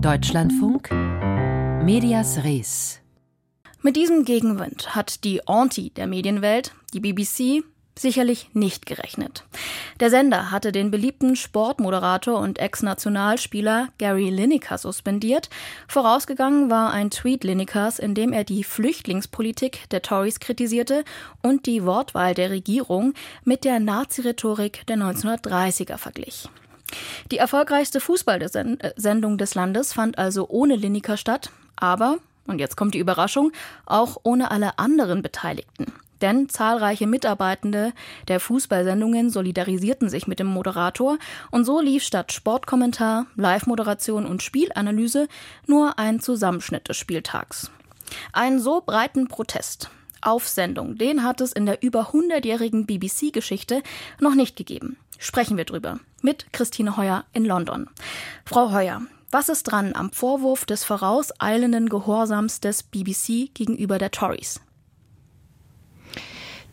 Deutschlandfunk Medias Res. Mit diesem Gegenwind hat die Auntie der Medienwelt, die BBC, sicherlich nicht gerechnet. Der Sender hatte den beliebten Sportmoderator und Ex-Nationalspieler Gary Lineker suspendiert. Vorausgegangen war ein Tweet Linekers, in dem er die Flüchtlingspolitik der Tories kritisierte und die Wortwahl der Regierung mit der Nazi-Rhetorik der 1930er verglich. Die erfolgreichste Fußballsendung des Landes fand also ohne Lineker statt, aber, und jetzt kommt die Überraschung, auch ohne alle anderen Beteiligten. Denn zahlreiche Mitarbeitende der Fußballsendungen solidarisierten sich mit dem Moderator und so lief statt Sportkommentar, Live-Moderation und Spielanalyse nur ein Zusammenschnitt des Spieltags. Einen so breiten Protest auf Sendung, den hat es in der über 100-jährigen BBC-Geschichte noch nicht gegeben. Sprechen wir drüber mit Christine Heuer in London. Frau Heuer, was ist dran am Vorwurf des vorauseilenden Gehorsams des BBC gegenüber der Tories?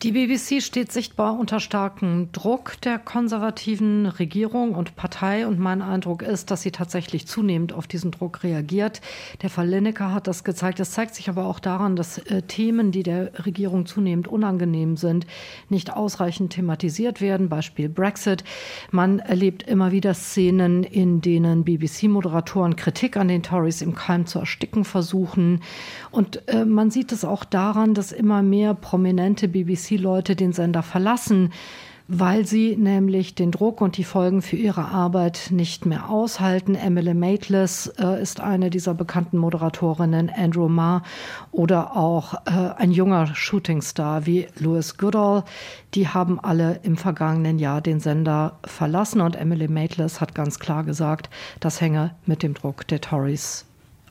Die BBC steht sichtbar unter starkem Druck der konservativen Regierung und Partei und mein Eindruck ist, dass sie tatsächlich zunehmend auf diesen Druck reagiert. Der Fall Lineker hat das gezeigt. Es zeigt sich aber auch daran, dass äh, Themen, die der Regierung zunehmend unangenehm sind, nicht ausreichend thematisiert werden. Beispiel Brexit. Man erlebt immer wieder Szenen, in denen BBC-Moderatoren Kritik an den Tories im Keim zu ersticken versuchen. Und äh, man sieht es auch daran, dass immer mehr prominente BBC BBC-Leute den Sender verlassen, weil sie nämlich den Druck und die Folgen für ihre Arbeit nicht mehr aushalten. Emily Maitlis äh, ist eine dieser bekannten Moderatorinnen, Andrew Marr oder auch äh, ein junger Shootingstar wie Louis Goodall. Die haben alle im vergangenen Jahr den Sender verlassen und Emily Maitlis hat ganz klar gesagt, das hänge mit dem Druck der Tories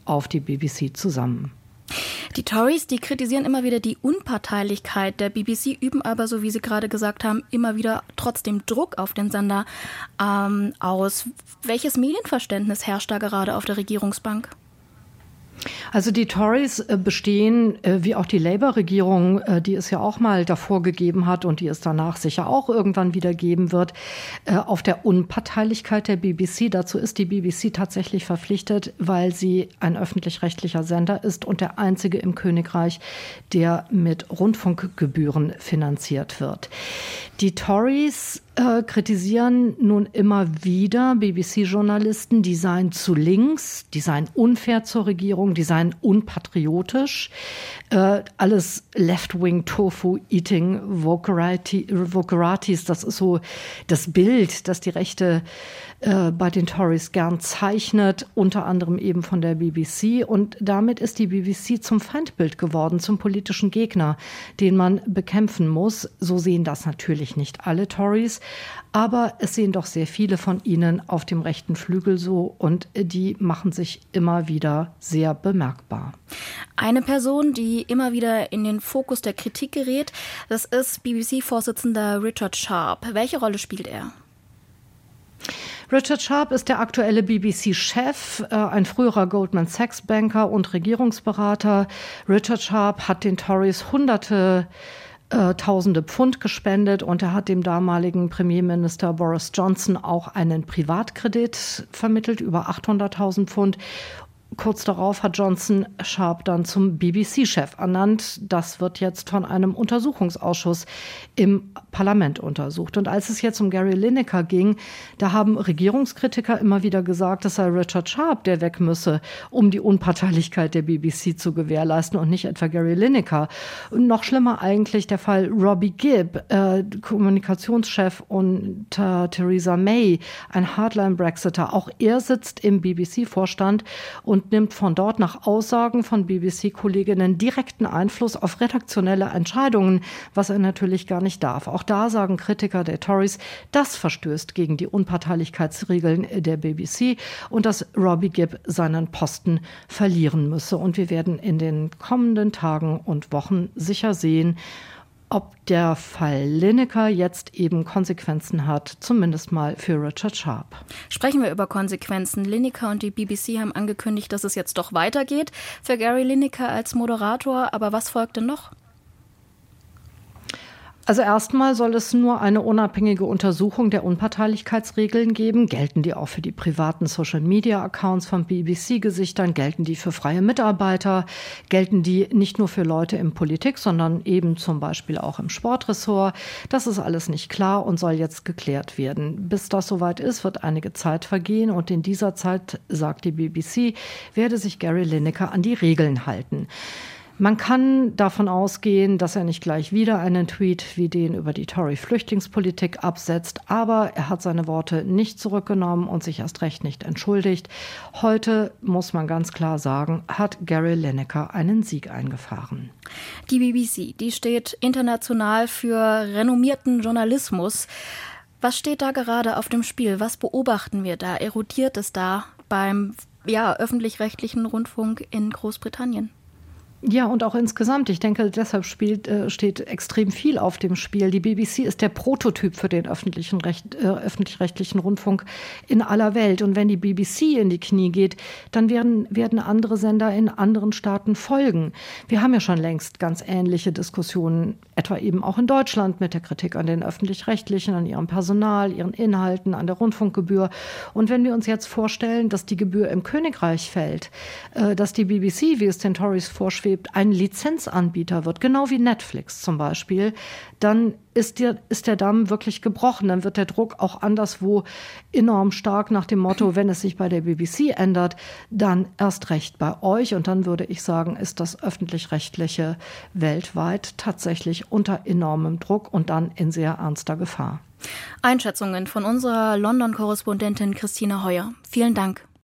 auf die BBC zusammen. Die Tories, die kritisieren immer wieder die Unparteilichkeit der BBC, üben aber, so wie Sie gerade gesagt haben, immer wieder trotzdem Druck auf den Sender ähm, aus. Welches Medienverständnis herrscht da gerade auf der Regierungsbank? Also die Tories äh, bestehen, äh, wie auch die Labour-Regierung, äh, die es ja auch mal davor gegeben hat und die es danach sicher auch irgendwann wieder geben wird, auf der Unparteilichkeit der BBC. Dazu ist die BBC tatsächlich verpflichtet, weil sie ein öffentlich-rechtlicher Sender ist und der einzige im Königreich, der mit Rundfunkgebühren finanziert wird. Die Tories äh, kritisieren nun immer wieder BBC-Journalisten, die seien zu links, die seien unfair zur Regierung, die seien unpatriotisch. Äh, alles Left-Wing-Tofu-Eating Voceratis, das ist so das Bild, das die Rechte äh, bei den Tories gern zeichnet, unter anderem eben von der BBC. Und damit ist die BBC zum Feindbild geworden, zum politischen Gegner, den man bekämpfen muss. So sehen das natürlich nicht alle Tories, aber es sehen doch sehr viele von ihnen auf dem rechten Flügel so und die machen sich immer wieder sehr bemerkbar. Eine Person, die immer wieder in den Fokus der Kritik gerät, das ist BBC-Vorsitzender Richard Sharp. Welche Rolle spielt er? Richard Sharp ist der aktuelle BBC-Chef, äh, ein früherer Goldman Sachs-Banker und Regierungsberater. Richard Sharp hat den Tories hunderte äh, Tausende Pfund gespendet und er hat dem damaligen Premierminister Boris Johnson auch einen Privatkredit vermittelt über 800.000 Pfund Kurz darauf hat Johnson Sharp dann zum BBC-Chef ernannt. Das wird jetzt von einem Untersuchungsausschuss im Parlament untersucht. Und als es jetzt um Gary Lineker ging, da haben Regierungskritiker immer wieder gesagt, es sei Richard Sharp, der weg müsse, um die Unparteilichkeit der BBC zu gewährleisten und nicht etwa Gary Lineker. Und noch schlimmer eigentlich der Fall Robbie Gibb, äh, Kommunikationschef unter Theresa May, ein Hardline-Brexiter. Auch er sitzt im BBC-Vorstand und nimmt von dort nach Aussagen von BBC-Kolleginnen direkten Einfluss auf redaktionelle Entscheidungen, was er natürlich gar nicht darf. Auch da sagen Kritiker der Tories, das verstößt gegen die Unparteilichkeitsregeln der BBC und dass Robbie Gibb seinen Posten verlieren müsse. Und wir werden in den kommenden Tagen und Wochen sicher sehen, ob der Fall Lineker jetzt eben Konsequenzen hat, zumindest mal für Richard Sharp. Sprechen wir über Konsequenzen. Lineker und die BBC haben angekündigt, dass es jetzt doch weitergeht für Gary Lineker als Moderator. Aber was folgte noch? Also erstmal soll es nur eine unabhängige Untersuchung der Unparteilichkeitsregeln geben. Gelten die auch für die privaten Social-Media-Accounts von BBC-Gesichtern? Gelten die für freie Mitarbeiter? Gelten die nicht nur für Leute in Politik, sondern eben zum Beispiel auch im Sportressort? Das ist alles nicht klar und soll jetzt geklärt werden. Bis das soweit ist, wird einige Zeit vergehen und in dieser Zeit, sagt die BBC, werde sich Gary Lineker an die Regeln halten. Man kann davon ausgehen, dass er nicht gleich wieder einen Tweet wie den über die Tory-Flüchtlingspolitik absetzt, aber er hat seine Worte nicht zurückgenommen und sich erst recht nicht entschuldigt. Heute muss man ganz klar sagen, hat Gary Lineker einen Sieg eingefahren. Die BBC, die steht international für renommierten Journalismus. Was steht da gerade auf dem Spiel? Was beobachten wir da? Erodiert es da beim ja, öffentlich-rechtlichen Rundfunk in Großbritannien? Ja, und auch insgesamt. Ich denke, deshalb spielt, äh, steht extrem viel auf dem Spiel. Die BBC ist der Prototyp für den öffentlichen Recht, äh, öffentlich-rechtlichen Rundfunk in aller Welt. Und wenn die BBC in die Knie geht, dann werden, werden andere Sender in anderen Staaten folgen. Wir haben ja schon längst ganz ähnliche Diskussionen, etwa eben auch in Deutschland mit der Kritik an den öffentlich-rechtlichen, an ihrem Personal, ihren Inhalten, an der Rundfunkgebühr. Und wenn wir uns jetzt vorstellen, dass die Gebühr im Königreich fällt, äh, dass die BBC, wie es den Tories vorschwebt, aufschwebt, ein Lizenzanbieter wird, genau wie Netflix zum Beispiel, dann ist der, ist der Damm wirklich gebrochen. Dann wird der Druck auch anderswo enorm stark nach dem Motto, wenn es sich bei der BBC ändert, dann erst recht bei euch. Und dann würde ich sagen, ist das öffentlich-rechtliche weltweit tatsächlich unter enormem Druck und dann in sehr ernster Gefahr. Einschätzungen von unserer London-Korrespondentin Christine Heuer. Vielen Dank.